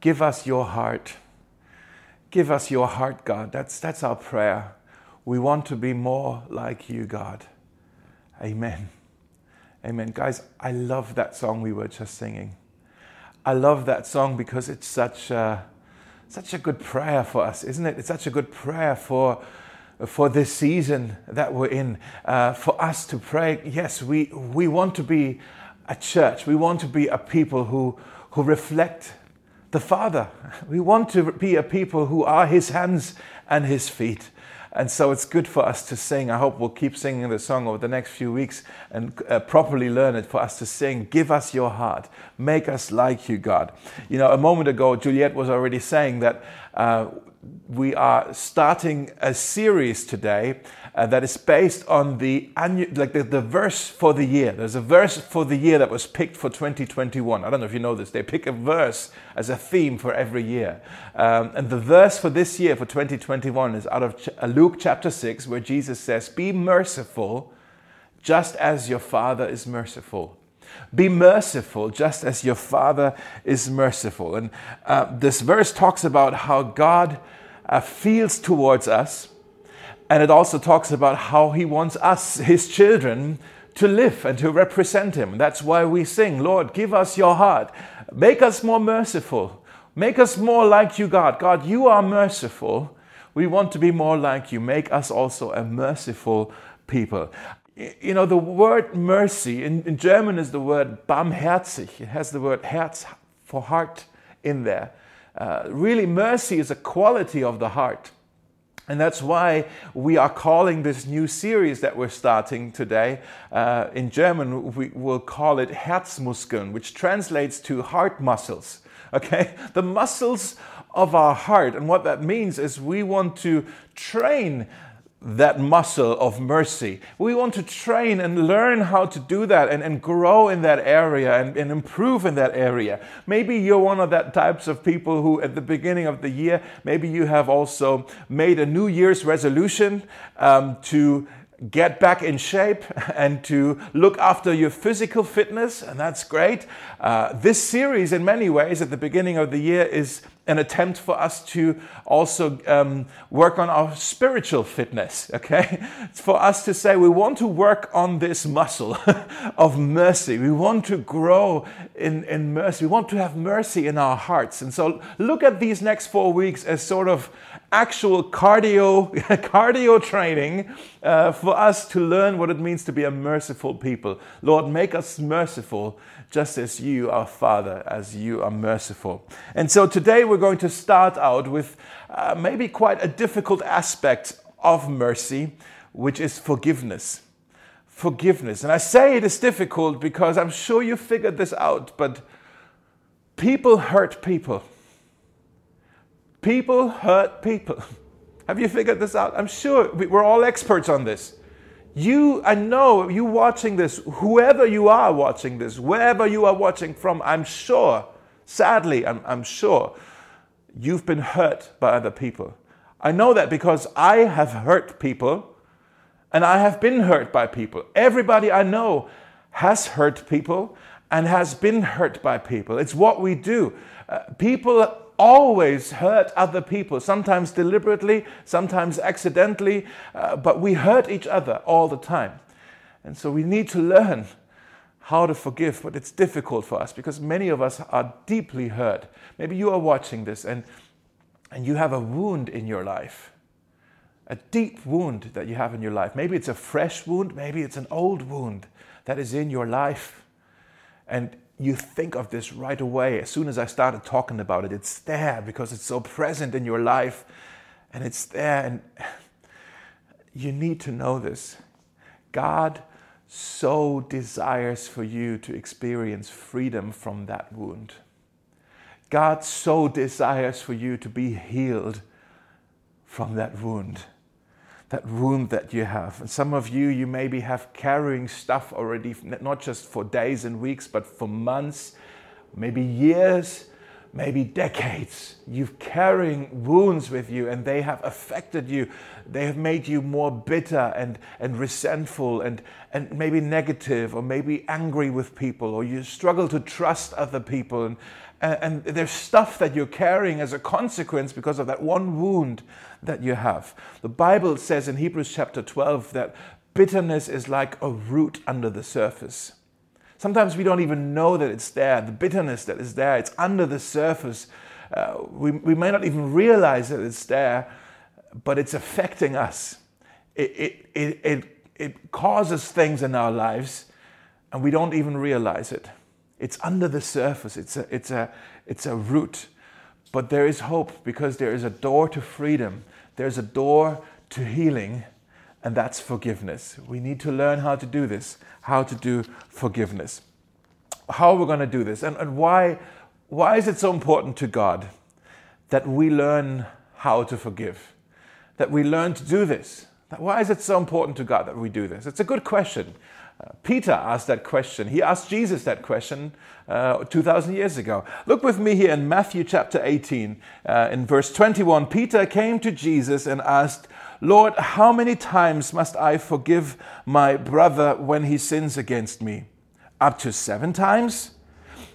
Give us your heart. Give us your heart, God. That's, that's our prayer. We want to be more like you, God. Amen. Amen. Guys, I love that song we were just singing. I love that song because it's such a, such a good prayer for us, isn't it? It's such a good prayer for, for this season that we're in, uh, for us to pray. Yes, we, we want to be a church. We want to be a people who, who reflect the Father. We want to be a people who are His hands and His feet. And so it's good for us to sing. I hope we'll keep singing the song over the next few weeks and uh, properly learn it for us to sing. Give us your heart. Make us like you, God. You know, a moment ago, Juliet was already saying that uh, we are starting a series today uh, that is based on the annual, like the, the verse for the year. There's a verse for the year that was picked for 2021. I don't know if you know this. They pick a verse as a theme for every year. Um, and the verse for this year, for 2021, is out of Ch- uh, Luke chapter 6, where Jesus says, Be merciful just as your Father is merciful. Be merciful just as your Father is merciful. And uh, this verse talks about how God uh, feels towards us and it also talks about how he wants us, his children, to live and to represent him. That's why we sing, Lord, give us your heart. Make us more merciful. Make us more like you, God. God, you are merciful. We want to be more like you. Make us also a merciful people. You know, the word mercy in, in German is the word barmherzig. It has the word Herz for heart in there. Uh, really, mercy is a quality of the heart. And that's why we are calling this new series that we're starting today. Uh, in German, we will call it Herzmuskeln, which translates to heart muscles. Okay? The muscles of our heart. And what that means is we want to train that muscle of mercy. We want to train and learn how to do that and, and grow in that area and, and improve in that area. Maybe you're one of that types of people who at the beginning of the year, maybe you have also made a New Year's resolution um, to get back in shape and to look after your physical fitness, and that's great. Uh, this series, in many ways, at the beginning of the year, is an attempt for us to also um, work on our spiritual fitness, okay? It's for us to say we want to work on this muscle of mercy. We want to grow in, in mercy. We want to have mercy in our hearts. And so look at these next four weeks as sort of actual cardio, cardio training uh, for us to learn what it means to be a merciful people. Lord, make us merciful just as you, our Father, as you are merciful. And so today we're going to start out with uh, maybe quite a difficult aspect of mercy, which is forgiveness. Forgiveness. And I say it is difficult because I'm sure you figured this out, but people hurt people. People hurt people. Have you figured this out? I'm sure we're all experts on this. You, I know you watching this, whoever you are watching this, wherever you are watching from, I'm sure, sadly, I'm, I'm sure, you've been hurt by other people. I know that because I have hurt people and I have been hurt by people. Everybody I know has hurt people and has been hurt by people. It's what we do. Uh, people always hurt other people, sometimes deliberately, sometimes accidentally, uh, but we hurt each other all the time. And so we need to learn how to forgive, but it's difficult for us because many of us are deeply hurt. Maybe you are watching this and, and you have a wound in your life, a deep wound that you have in your life. Maybe it's a fresh wound, maybe it's an old wound that is in your life. And you think of this right away. As soon as I started talking about it, it's there because it's so present in your life and it's there. And you need to know this. God so desires for you to experience freedom from that wound. God so desires for you to be healed from that wound that wound that you have. And some of you, you maybe have carrying stuff already, not just for days and weeks, but for months, maybe years, maybe decades. You're carrying wounds with you and they have affected you. They have made you more bitter and, and resentful and, and maybe negative or maybe angry with people or you struggle to trust other people. And, and, and there's stuff that you're carrying as a consequence because of that one wound that you have. The Bible says in Hebrews chapter 12 that bitterness is like a root under the surface. Sometimes we don't even know that it's there. The bitterness that is there, it's under the surface. Uh, we, we may not even realize that it's there, but it's affecting us. It, it, it, it, it causes things in our lives, and we don't even realize it. It's under the surface, it's a, it's a, it's a root. But there is hope because there is a door to freedom, there's a door to healing, and that's forgiveness. We need to learn how to do this, how to do forgiveness. How are we going to do this? And, and why, why is it so important to God that we learn how to forgive? That we learn to do this? Why is it so important to God that we do this? It's a good question. Peter asked that question. He asked Jesus that question uh, 2,000 years ago. Look with me here in Matthew chapter 18, uh, in verse 21. Peter came to Jesus and asked, Lord, how many times must I forgive my brother when he sins against me? Up to seven times?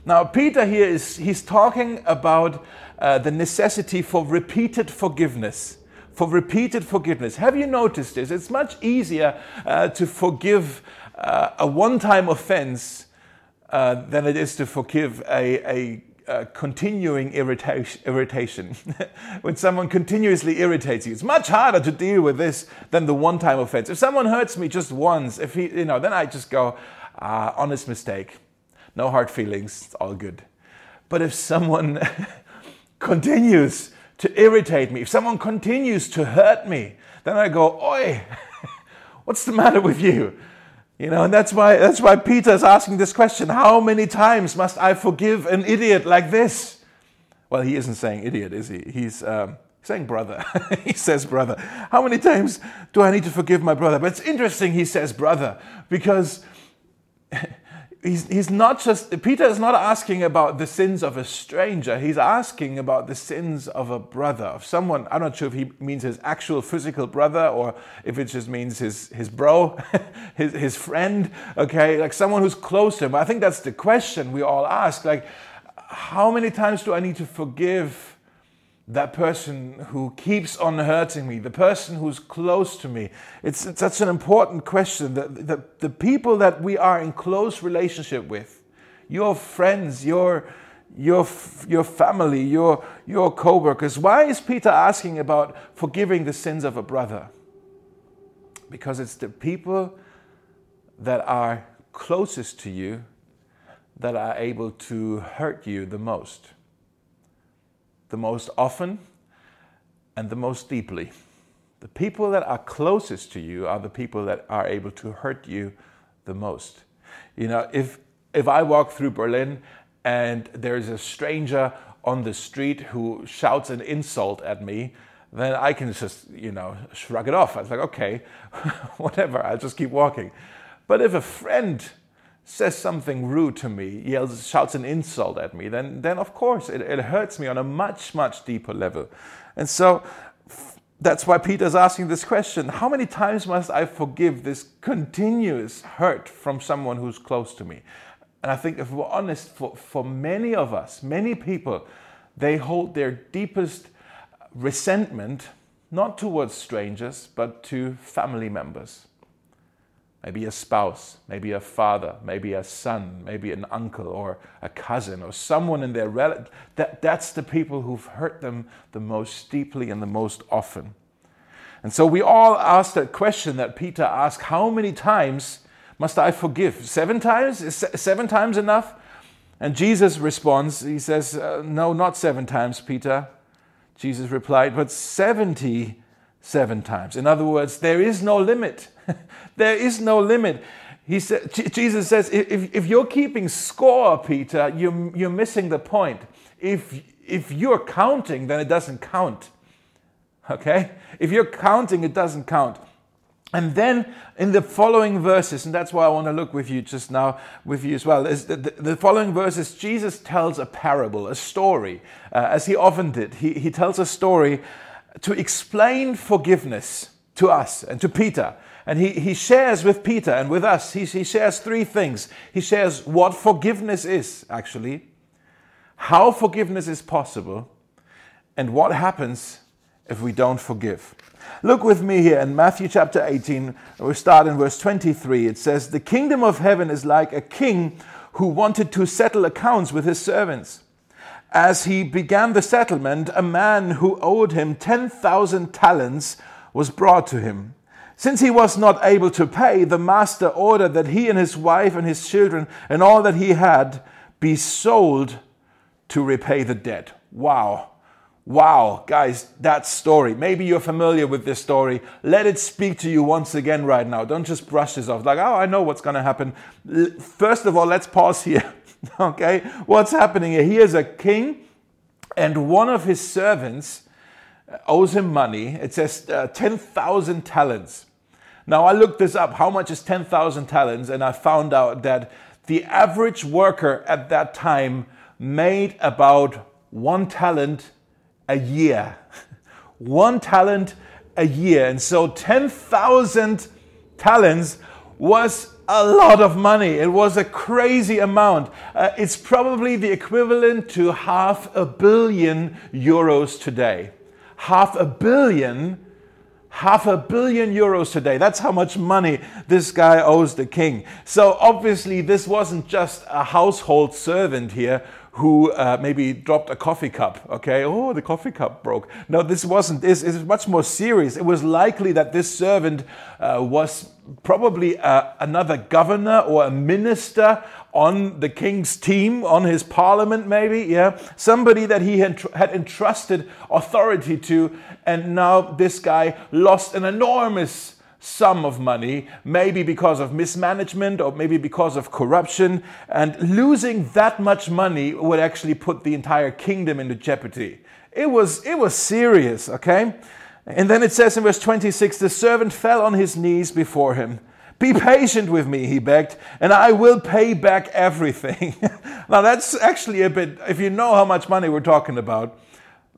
Now, Peter here is he's talking about uh, the necessity for repeated forgiveness. For repeated forgiveness. Have you noticed this? It's much easier uh, to forgive uh, a one time offense uh, than it is to forgive a, a, a continuing irritation. irritation. when someone continuously irritates you, it's much harder to deal with this than the one time offense. If someone hurts me just once, if he, you know, then I just go, ah, honest mistake, no hard feelings, it's all good. But if someone continues to irritate me, if someone continues to hurt me, then I go, Oi, what's the matter with you? You know, and that's why that's why Peter is asking this question: How many times must I forgive an idiot like this? Well, he isn't saying idiot, is he? He's um, saying brother. he says brother. How many times do I need to forgive my brother? But it's interesting he says brother because he's, he's not just, Peter is not asking about the sins of a stranger. He's asking about the sins of a brother, of someone. I'm not sure if he means his actual physical brother or if it just means his, his bro, his, his friend, okay, like someone who's close to him. I think that's the question we all ask. Like, how many times do I need to forgive? That person who keeps on hurting me, the person who's close to me. It's, it's such an important question. The, the, the people that we are in close relationship with, your friends, your, your, your family, your, your co workers. Why is Peter asking about forgiving the sins of a brother? Because it's the people that are closest to you that are able to hurt you the most the most often and the most deeply. The people that are closest to you are the people that are able to hurt you the most. You know, if if I walk through Berlin and there's a stranger on the street who shouts an insult at me, then I can just, you know, shrug it off. I was like, okay, whatever, I'll just keep walking. But if a friend says something rude to me, yells, shouts an insult at me, then, then of course it, it hurts me on a much, much deeper level. And so that's why Peter's asking this question How many times must I forgive this continuous hurt from someone who's close to me? And I think if we're honest, for, for many of us, many people, they hold their deepest resentment not towards strangers, but to family members maybe a spouse, maybe a father, maybe a son, maybe an uncle or a cousin or someone in their relative. That, that's the people who've hurt them the most deeply and the most often. And so we all ask that question that Peter asked how many times must I forgive? Seven times? Is seven times enough? And Jesus responds, He says, uh, No, not seven times, Peter. Jesus replied, but 77 times. In other words, there is no limit. there is no limit. He said, Jesus says, if, if you're keeping score, Peter, you're, you're missing the point. If, if you're counting, then it doesn't count. Okay? If you're counting, it doesn't count. And then in the following verses, and that's why I want to look with you just now, with you as well, is the, the, the following verses, Jesus tells a parable, a story, uh, as he often did. He, he tells a story to explain forgiveness to us and to Peter. And he, he shares with Peter and with us, he, he shares three things. He shares what forgiveness is, actually, how forgiveness is possible, and what happens if we don't forgive. Look with me here in Matthew chapter 18. We start in verse 23. It says, The kingdom of heaven is like a king who wanted to settle accounts with his servants. As he began the settlement, a man who owed him 10,000 talents was brought to him. Since he was not able to pay, the master ordered that he and his wife and his children and all that he had be sold to repay the debt. Wow. Wow, guys, that story. Maybe you're familiar with this story. Let it speak to you once again right now. Don't just brush this off like, oh, I know what's going to happen. First of all, let's pause here. okay, what's happening here? He is a king, and one of his servants owes him money. It says uh, 10,000 talents. Now, I looked this up. How much is 10,000 talents? And I found out that the average worker at that time made about one talent a year. One talent a year. And so 10,000 talents was a lot of money. It was a crazy amount. Uh, it's probably the equivalent to half a billion euros today. Half a billion half a billion euros today. That's how much money this guy owes the king. So obviously, this wasn't just a household servant here who uh, maybe dropped a coffee cup. Okay, oh, the coffee cup broke. No, this wasn't. This is much more serious. It was likely that this servant uh, was probably uh, another governor or a minister on the king's team, on his parliament, maybe. Yeah, somebody that he had, had entrusted authority to, and now this guy lost an enormous sum of money, maybe because of mismanagement or maybe because of corruption. And losing that much money would actually put the entire kingdom into jeopardy. It was, it was serious, okay? And then it says in verse 26 the servant fell on his knees before him. Be patient with me, he begged, and I will pay back everything. now, that's actually a bit, if you know how much money we're talking about,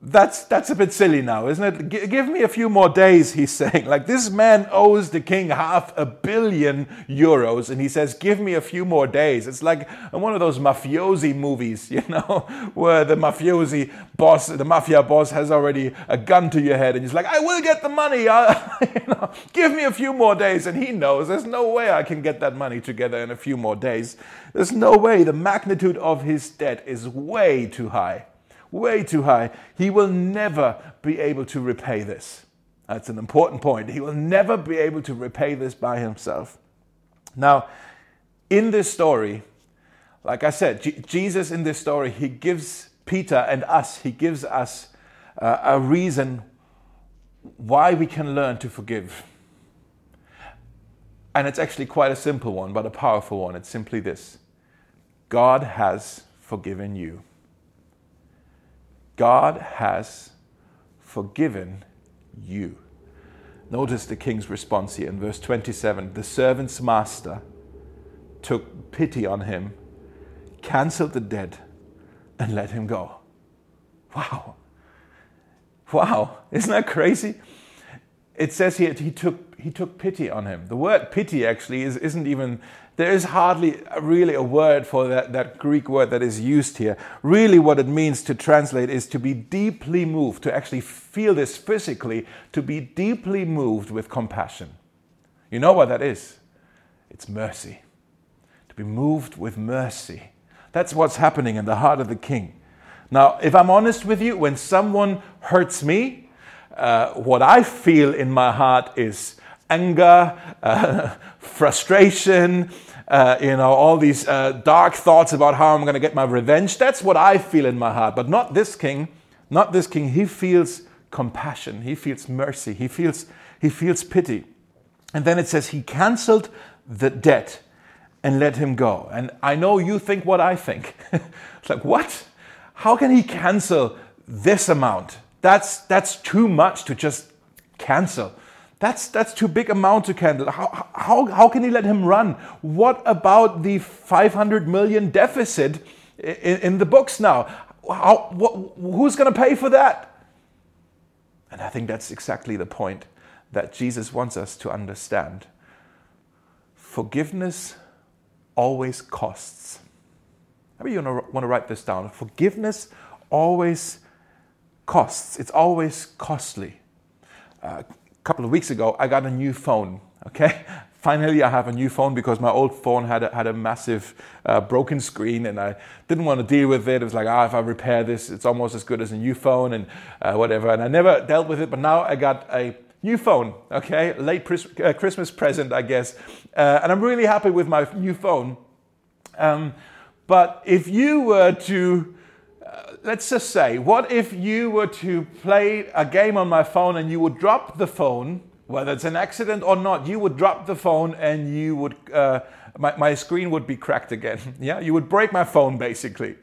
that's that's a bit silly now, isn't it? G- give me a few more days, he's saying. Like this man owes the king half a billion euros, and he says, "Give me a few more days." It's like one of those mafiosi movies, you know, where the mafiosi boss, the mafia boss, has already a gun to your head, and he's like, "I will get the money. you know, give me a few more days." And he knows there's no way I can get that money together in a few more days. There's no way. The magnitude of his debt is way too high way too high. He will never be able to repay this. That's an important point. He will never be able to repay this by himself. Now, in this story, like I said, G- Jesus in this story, he gives Peter and us, he gives us uh, a reason why we can learn to forgive. And it's actually quite a simple one, but a powerful one. It's simply this God has forgiven you. God has forgiven you. Notice the king's response here in verse 27. The servant's master took pity on him, canceled the debt, and let him go. Wow. Wow. Isn't that crazy? It says here he took, he took pity on him. The word pity actually is, isn't even there is hardly really a word for that, that Greek word that is used here. Really, what it means to translate is to be deeply moved, to actually feel this physically, to be deeply moved with compassion. You know what that is? It's mercy. To be moved with mercy. That's what's happening in the heart of the king. Now, if I'm honest with you, when someone hurts me, uh, what I feel in my heart is anger, uh, frustration, uh, you know, all these uh, dark thoughts about how I'm going to get my revenge. That's what I feel in my heart. But not this king. Not this king. He feels compassion. He feels mercy. He feels, he feels pity. And then it says he canceled the debt and let him go. And I know you think what I think. it's like, what? How can he cancel this amount? That's, that's too much to just cancel. That's, that's too big a amount to cancel. How, how, how can he let him run? What about the 500 million deficit in, in the books now? How, what, who's going to pay for that? And I think that's exactly the point that Jesus wants us to understand. Forgiveness always costs. Maybe you want to write this down. Forgiveness always costs, it's always costly. Uh, couple of weeks ago, I got a new phone. Okay, finally, I have a new phone because my old phone had a, had a massive uh, broken screen, and I didn't want to deal with it. It was like, ah, if I repair this, it's almost as good as a new phone, and uh, whatever. And I never dealt with it, but now I got a new phone. Okay, late uh, Christmas present, I guess, uh, and I'm really happy with my new phone. Um, but if you were to let's just say, what if you were to play a game on my phone and you would drop the phone, whether it's an accident or not, you would drop the phone and you would, uh, my, my screen would be cracked again. yeah, you would break my phone basically.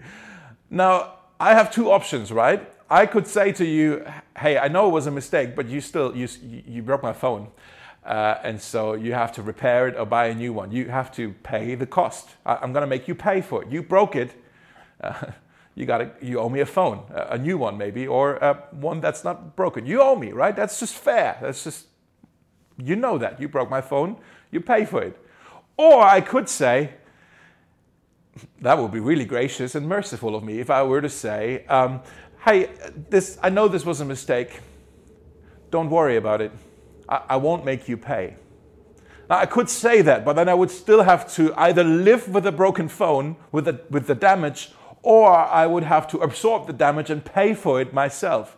Now, I have two options, right? I could say to you, hey, I know it was a mistake, but you still, you, you broke my phone. Uh, and so you have to repair it or buy a new one. You have to pay the cost. I, am going to make you pay for it. You broke it. Uh, you got you owe me a phone, a new one maybe, or uh, one that's not broken. You owe me, right? That's just fair. That's just you know that you broke my phone, you pay for it. Or I could say, that would be really gracious and merciful of me if I were to say, um, hey, this I know this was a mistake. Don't worry about it. I, I won't make you pay. Now, I could say that, but then I would still have to either live with a broken phone, with the, with the damage, or I would have to absorb the damage and pay for it myself.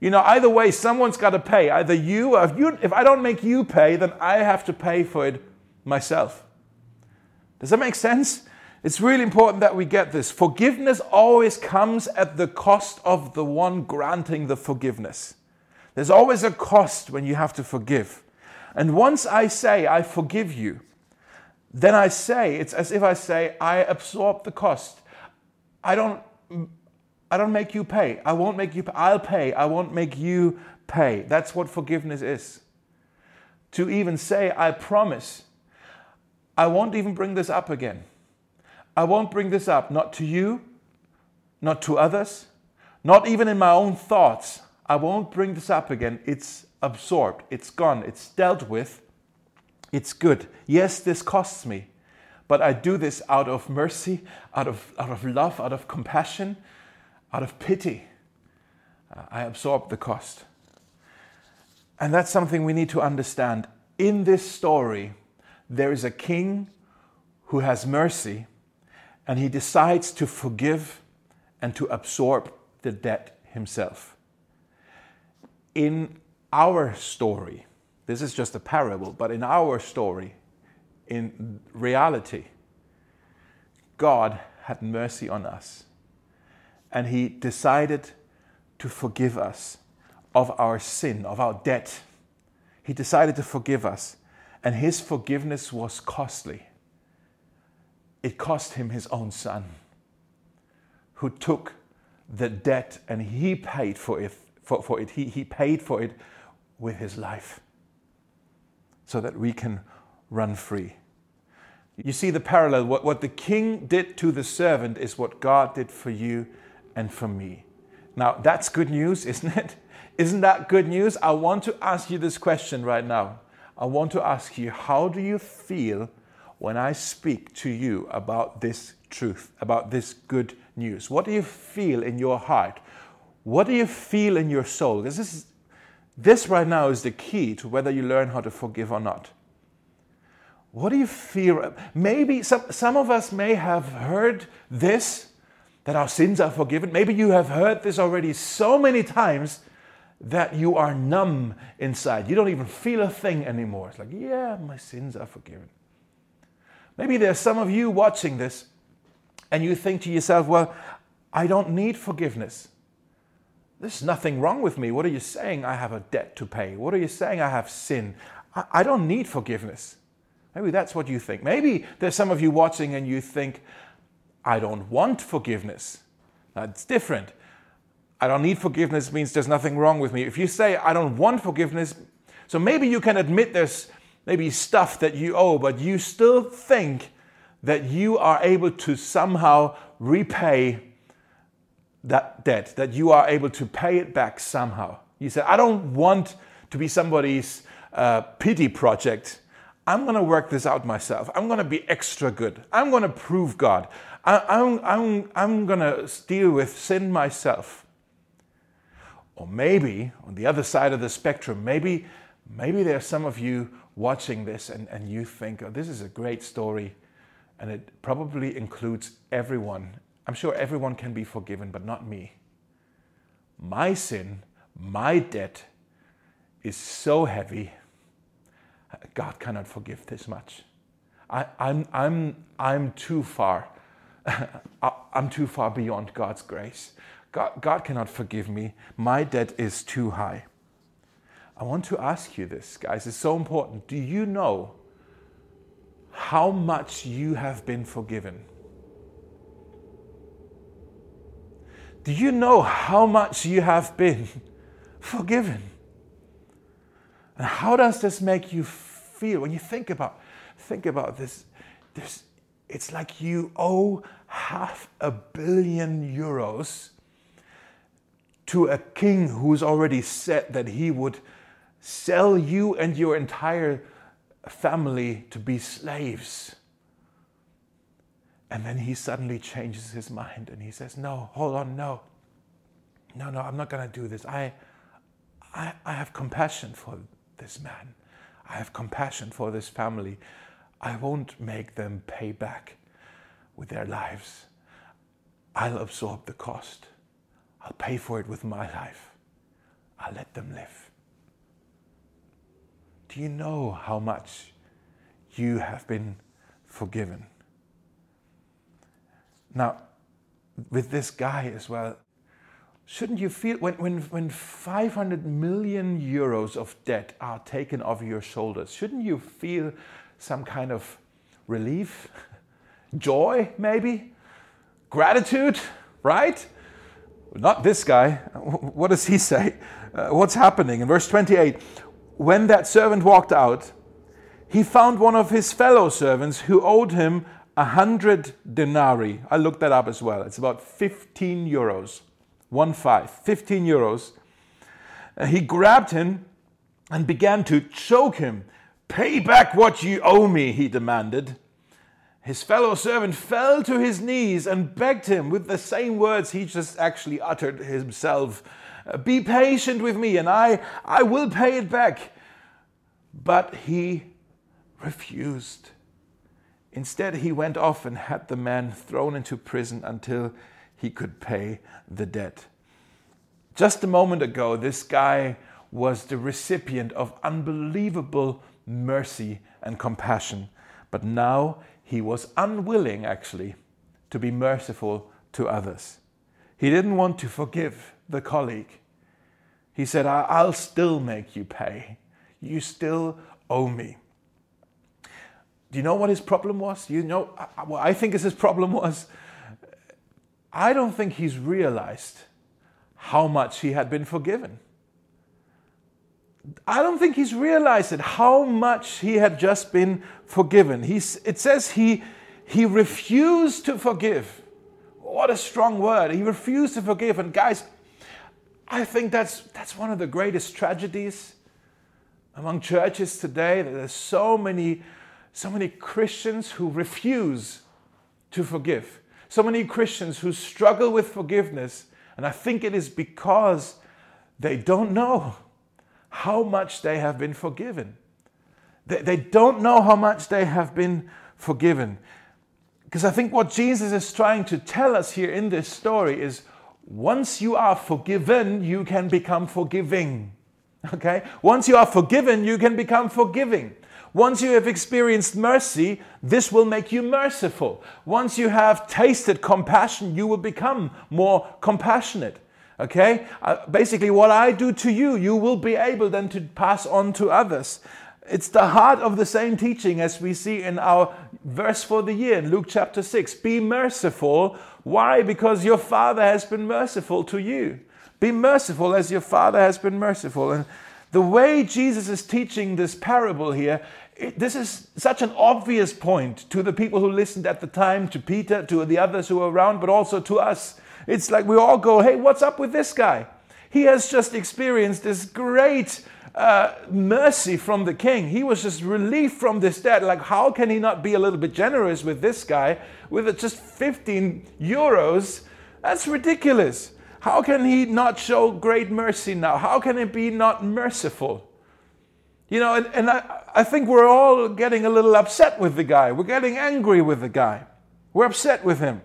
You know, either way, someone's got to pay. Either you, if, you, if I don't make you pay, then I have to pay for it myself. Does that make sense? It's really important that we get this. Forgiveness always comes at the cost of the one granting the forgiveness. There's always a cost when you have to forgive. And once I say, I forgive you, then I say, it's as if I say, I absorb the cost. I don't I don't make you pay. I won't make you pay. I'll pay. I won't make you pay. That's what forgiveness is. To even say, I promise, I won't even bring this up again. I won't bring this up, not to you, not to others, not even in my own thoughts. I won't bring this up again. It's absorbed, it's gone, it's dealt with, it's good. Yes, this costs me. But I do this out of mercy, out of, out of love, out of compassion, out of pity. Uh, I absorb the cost. And that's something we need to understand. In this story, there is a king who has mercy, and he decides to forgive and to absorb the debt himself. In our story, this is just a parable, but in our story, in reality, God had mercy on us. And He decided to forgive us of our sin, of our debt. He decided to forgive us. And His forgiveness was costly. It cost Him His own Son, who took the debt and He paid for it. For, for it. He, he paid for it with His life so that we can run free. You see the parallel. What, what the king did to the servant is what God did for you and for me. Now, that's good news, isn't it? Isn't that good news? I want to ask you this question right now. I want to ask you, how do you feel when I speak to you about this truth, about this good news? What do you feel in your heart? What do you feel in your soul? This, is, this right now is the key to whether you learn how to forgive or not. What do you feel? Maybe some, some of us may have heard this that our sins are forgiven. Maybe you have heard this already so many times that you are numb inside. You don't even feel a thing anymore. It's like, yeah, my sins are forgiven. Maybe there's some of you watching this and you think to yourself, well, I don't need forgiveness. There's nothing wrong with me. What are you saying? I have a debt to pay. What are you saying? I have sin. I, I don't need forgiveness. Maybe that's what you think. Maybe there's some of you watching and you think, I don't want forgiveness. That's different. I don't need forgiveness means there's nothing wrong with me. If you say, I don't want forgiveness, so maybe you can admit there's maybe stuff that you owe, but you still think that you are able to somehow repay that debt, that you are able to pay it back somehow. You say, I don't want to be somebody's uh, pity project. I'm going to work this out myself. I'm going to be extra good. I'm going to prove God. I, I'm, I'm, I'm going to deal with sin myself. Or maybe on the other side of the spectrum, maybe, maybe there are some of you watching this and, and you think, oh, this is a great story. And it probably includes everyone. I'm sure everyone can be forgiven, but not me. My sin, my debt is so heavy God cannot forgive this much. I, am I'm, I'm, I'm too far. I'm too far beyond God's grace. God, God cannot forgive me. My debt is too high. I want to ask you this, guys. It's so important. Do you know how much you have been forgiven? Do you know how much you have been forgiven? And how does this make you feel when you think about think about this? This it's like you owe half a billion euros to a king who's already said that he would sell you and your entire family to be slaves. And then he suddenly changes his mind and he says, No, hold on, no. No, no, I'm not going to do this. I, I, I have compassion for this man. I have compassion for this family. I won't make them pay back with their lives. I'll absorb the cost. I'll pay for it with my life. I'll let them live. Do you know how much you have been forgiven? Now, with this guy as well, Shouldn't you feel when, when, when 500 million euros of debt are taken off your shoulders, shouldn't you feel some kind of relief, joy, maybe, gratitude, right? Not this guy. What does he say? Uh, what's happening? In verse 28, when that servant walked out, he found one of his fellow servants who owed him a hundred denarii. I looked that up as well. It's about 15 euros one five, 15 euros. Uh, he grabbed him and began to choke him. Pay back what you owe me, he demanded. His fellow servant fell to his knees and begged him with the same words he just actually uttered himself uh, Be patient with me, and I, I will pay it back. But he refused. Instead, he went off and had the man thrown into prison until he could pay the debt. Just a moment ago, this guy was the recipient of unbelievable mercy and compassion, but now he was unwilling, actually, to be merciful to others. He didn't want to forgive the colleague. He said, I'll still make you pay. You still owe me. Do you know what his problem was? You know what I think his problem was? I don't think he's realized how much he had been forgiven. I don't think he's realized it, how much he had just been forgiven. He's, it says he, he refused to forgive. What a strong word. He refused to forgive. And guys, I think that's, that's one of the greatest tragedies among churches today. That there's so many, so many Christians who refuse to forgive so many Christians who struggle with forgiveness, and I think it is because they don't know how much they have been forgiven. They, they don't know how much they have been forgiven. Because I think what Jesus is trying to tell us here in this story is once you are forgiven, you can become forgiving. Okay? Once you are forgiven, you can become forgiving. Once you have experienced mercy, this will make you merciful. Once you have tasted compassion, you will become more compassionate. Okay? Uh, basically, what I do to you, you will be able then to pass on to others. It's the heart of the same teaching as we see in our verse for the year in Luke chapter 6. Be merciful. Why? Because your Father has been merciful to you. Be merciful as your Father has been merciful. And the way Jesus is teaching this parable here, it, this is such an obvious point to the people who listened at the time, to Peter, to the others who were around, but also to us. It's like we all go, hey, what's up with this guy? He has just experienced this great uh, mercy from the king. He was just relieved from this debt. Like, how can he not be a little bit generous with this guy with just 15 euros? That's ridiculous. How can he not show great mercy now? How can he be not merciful? You know, and, and I, I think we're all getting a little upset with the guy. We're getting angry with the guy. We're upset with him.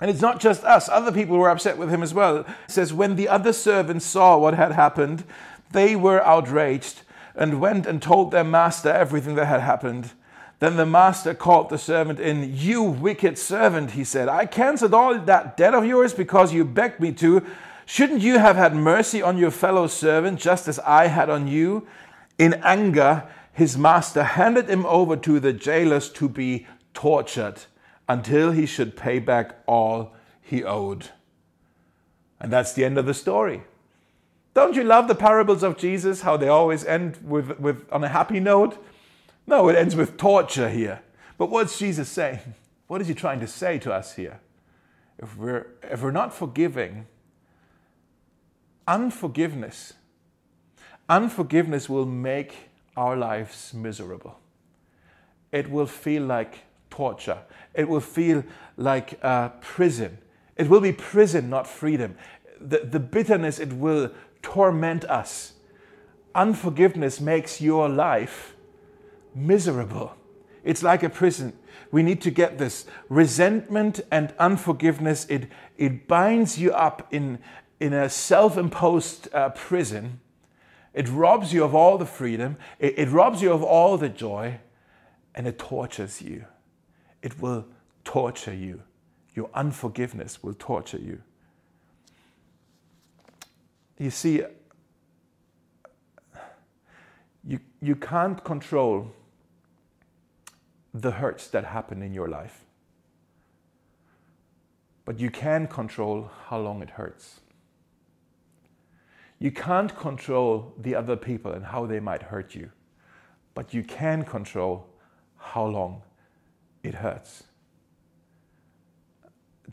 And it's not just us, other people were upset with him as well. It says, When the other servants saw what had happened, they were outraged and went and told their master everything that had happened. Then the master called the servant in. You wicked servant, he said, I cancelled all that debt of yours because you begged me to. Shouldn't you have had mercy on your fellow servant just as I had on you? In anger, his master handed him over to the jailers to be tortured until he should pay back all he owed. And that's the end of the story. Don't you love the parables of Jesus, how they always end with, with on a happy note? No, it ends with torture here. But what's Jesus saying? What is he trying to say to us here? If we're, if we're not forgiving, unforgiveness, unforgiveness will make our lives miserable. It will feel like torture. It will feel like uh, prison. It will be prison, not freedom. The, the bitterness, it will torment us. Unforgiveness makes your life miserable. It's like a prison. We need to get this. Resentment and unforgiveness, it, it binds you up in, in a self imposed uh, prison. It robs you of all the freedom, it, it robs you of all the joy, and it tortures you. It will torture you. Your unforgiveness will torture you. You see, you, you can't control the hurts that happen in your life, but you can control how long it hurts. You can't control the other people and how they might hurt you, but you can control how long it hurts.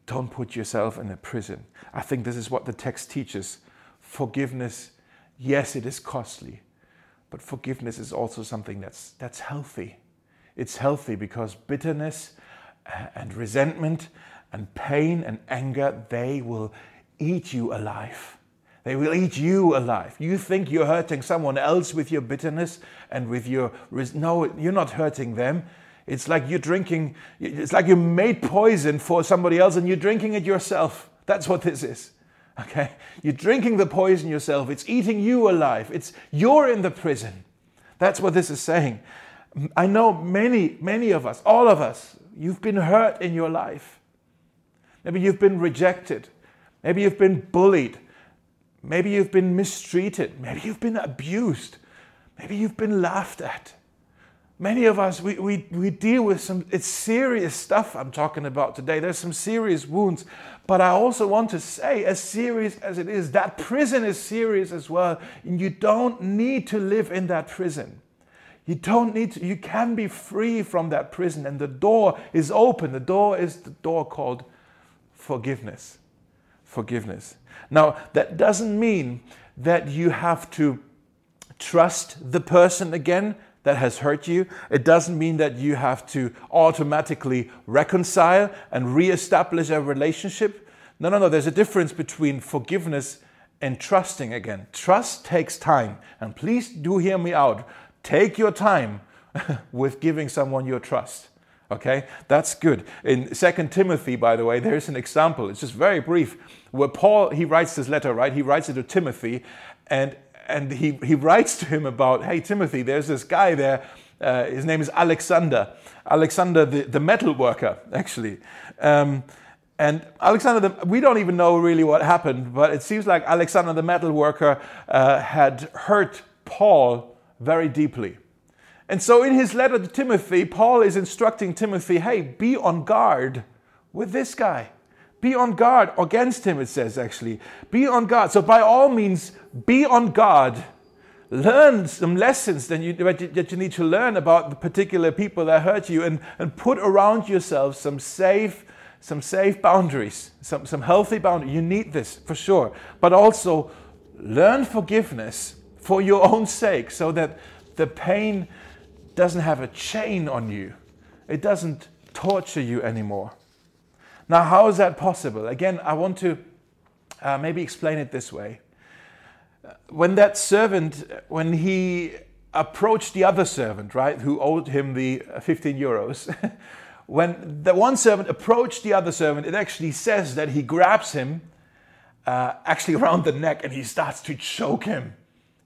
Don't put yourself in a prison. I think this is what the text teaches forgiveness, yes, it is costly, but forgiveness is also something that's, that's healthy. It's healthy because bitterness uh, and resentment and pain and anger, they will eat you alive. They will eat you alive. You think you're hurting someone else with your bitterness and with your. No, you're not hurting them. It's like you're drinking, it's like you made poison for somebody else and you're drinking it yourself. That's what this is. Okay? You're drinking the poison yourself. It's eating you alive. It's you're in the prison. That's what this is saying. I know many, many of us, all of us, you've been hurt in your life. Maybe you've been rejected. Maybe you've been bullied. Maybe you've been mistreated. Maybe you've been abused. Maybe you've been laughed at. Many of us, we, we, we deal with some, it's serious stuff I'm talking about today. There's some serious wounds. But I also want to say, as serious as it is, that prison is serious as well. And you don't need to live in that prison. You don't need to, you can be free from that prison. And the door is open. The door is the door called forgiveness. Forgiveness. Now, that doesn't mean that you have to trust the person again that has hurt you. It doesn't mean that you have to automatically reconcile and reestablish a relationship. No, no, no. There's a difference between forgiveness and trusting again. Trust takes time. And please do hear me out. Take your time with giving someone your trust. Okay, that's good. In Second Timothy, by the way, there's an example. It's just very brief, where Paul he writes this letter, right? He writes it to Timothy, and and he, he writes to him about, hey, Timothy, there's this guy there. Uh, his name is Alexander. Alexander, the, the metal worker, actually. Um, and Alexander, the, we don't even know really what happened, but it seems like Alexander the metal worker uh, had hurt Paul very deeply. And so in his letter to Timothy, Paul is instructing Timothy, hey, be on guard with this guy. Be on guard against him, it says actually. Be on guard. So, by all means, be on guard. Learn some lessons that you, that you need to learn about the particular people that hurt you and, and put around yourself some safe, some safe boundaries, some, some healthy boundaries. You need this for sure. But also learn forgiveness for your own sake, so that the pain doesn't have a chain on you, it doesn't torture you anymore. Now, how is that possible? Again, I want to uh, maybe explain it this way. When that servant, when he approached the other servant, right, who owed him the 15 euros, when the one servant approached the other servant, it actually says that he grabs him uh, actually around the neck and he starts to choke him.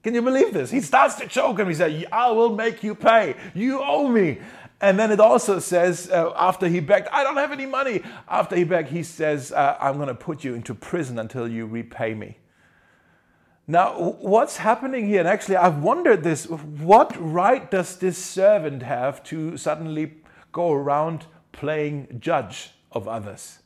Can you believe this? He starts to choke him. He said, I will make you pay. You owe me. And then it also says, uh, after he begged, I don't have any money. After he begged, he says, uh, I'm going to put you into prison until you repay me. Now, what's happening here? And actually, I've wondered this what right does this servant have to suddenly go around playing judge of others?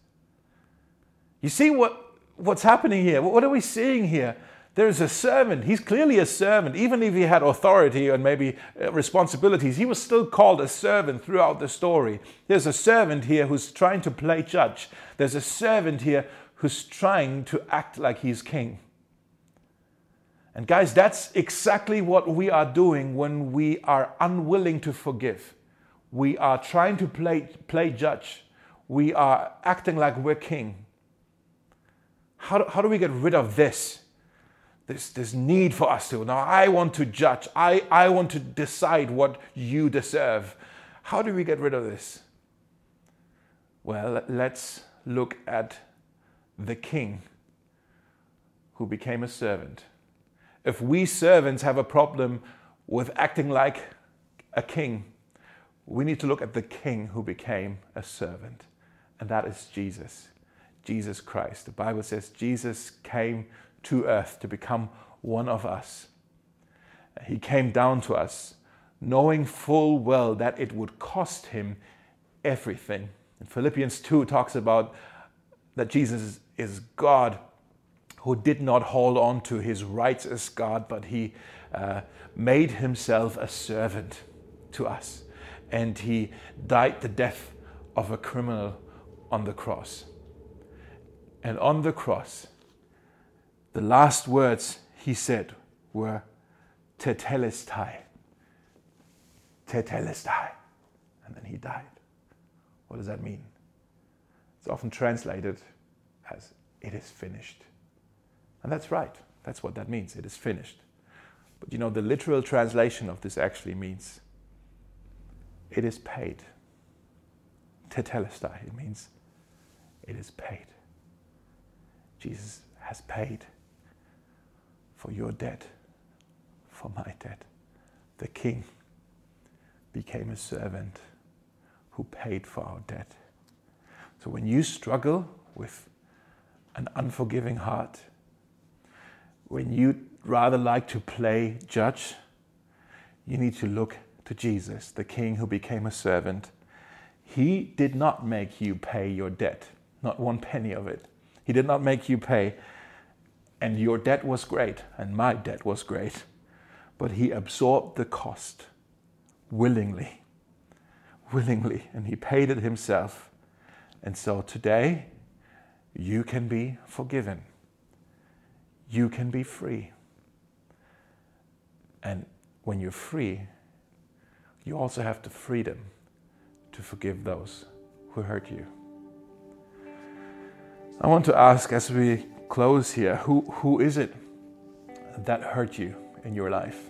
You see what, what's happening here? What are we seeing here? There's a servant. He's clearly a servant. Even if he had authority and maybe uh, responsibilities, he was still called a servant throughout the story. There's a servant here who's trying to play judge. There's a servant here who's trying to act like he's king. And guys, that's exactly what we are doing when we are unwilling to forgive. We are trying to play, play judge. We are acting like we're king. How how do we get rid of this? This, this need for us to. Now, I want to judge. I, I want to decide what you deserve. How do we get rid of this? Well, let's look at the king who became a servant. If we servants have a problem with acting like a king, we need to look at the king who became a servant, and that is Jesus, Jesus Christ. The Bible says Jesus came to earth to become one of us. He came down to us, knowing full well that it would cost him everything. And Philippians 2 talks about that Jesus is God who did not hold on to his rights as God, but he uh, made himself a servant to us. And he died the death of a criminal on the cross. And on the cross, the last words he said were tetelestai. Tetelestai. And then he died. What does that mean? It's often translated as it is finished. And that's right. That's what that means. It is finished. But you know, the literal translation of this actually means it is paid. Tetelestai. It means it is paid. Jesus has paid for your debt, for my debt. The king became a servant who paid for our debt. So when you struggle with an unforgiving heart, when you rather like to play judge, you need to look to Jesus, the king who became a servant. He did not make you pay your debt, not one penny of it. He did not make you pay and your debt was great, and my debt was great. But he absorbed the cost willingly, willingly, and he paid it himself. And so today, you can be forgiven. You can be free. And when you're free, you also have the freedom to forgive those who hurt you. I want to ask as we close here, who, who is it that hurt you in your life?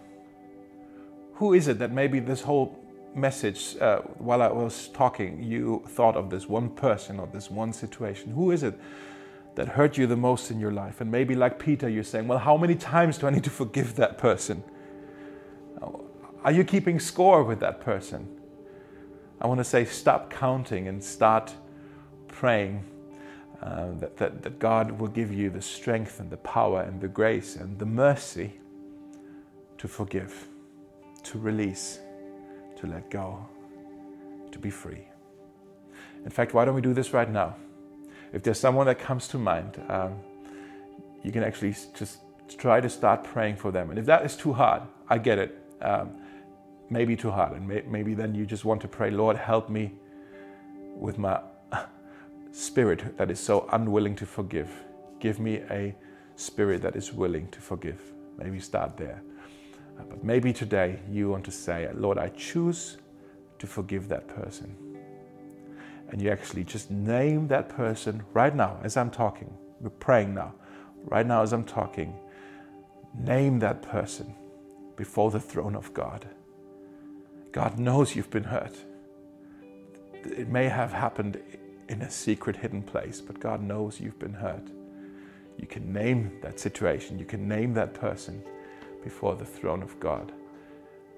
Who is it that maybe this whole message, uh, while I was talking, you thought of this one person or this one situation? Who is it that hurt you the most in your life? And maybe, like Peter, you're saying, well, how many times do I need to forgive that person? Are you keeping score with that person? I want to say, stop counting and start praying uh, that, that, that God will give you the strength and the power and the grace and the mercy to forgive, to release, to let go, to be free. In fact, why don't we do this right now? If there's someone that comes to mind, um, you can actually just try to start praying for them. And if that is too hard, I get it. Um, maybe too hard. And may, maybe then you just want to pray, Lord, help me with my spirit that is so unwilling to forgive. Give me a spirit that is willing to forgive. Maybe start there. Uh, but maybe today you want to say, Lord, I choose to forgive that person. And you actually just name that person right now as I'm talking. We're praying now. Right now, as I'm talking, name that person before the throne of God. God knows you've been hurt. It may have happened in a secret, hidden place, but God knows you've been hurt. You can name that situation, you can name that person before the throne of God.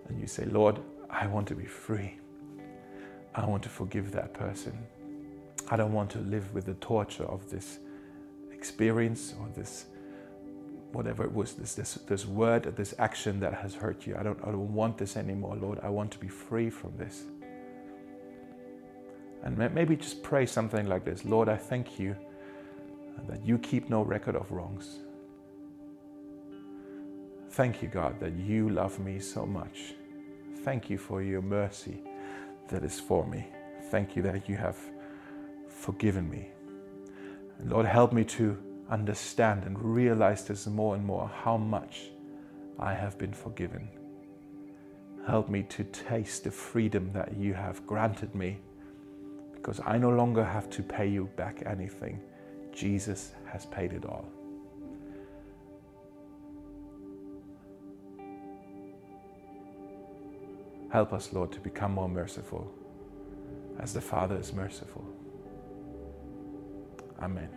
And you say, Lord, I want to be free. I want to forgive that person. I don't want to live with the torture of this experience or this whatever it was, this, this, this word, or this action that has hurt you. I don't, I don't want this anymore, Lord. I want to be free from this. And maybe just pray something like this Lord, I thank you that you keep no record of wrongs. Thank you, God, that you love me so much. Thank you for your mercy that is for me. Thank you that you have forgiven me. And Lord, help me to understand and realize this more and more how much I have been forgiven. Help me to taste the freedom that you have granted me because I no longer have to pay you back anything. Jesus has paid it all. Help us, Lord, to become more merciful as the Father is merciful. Amen.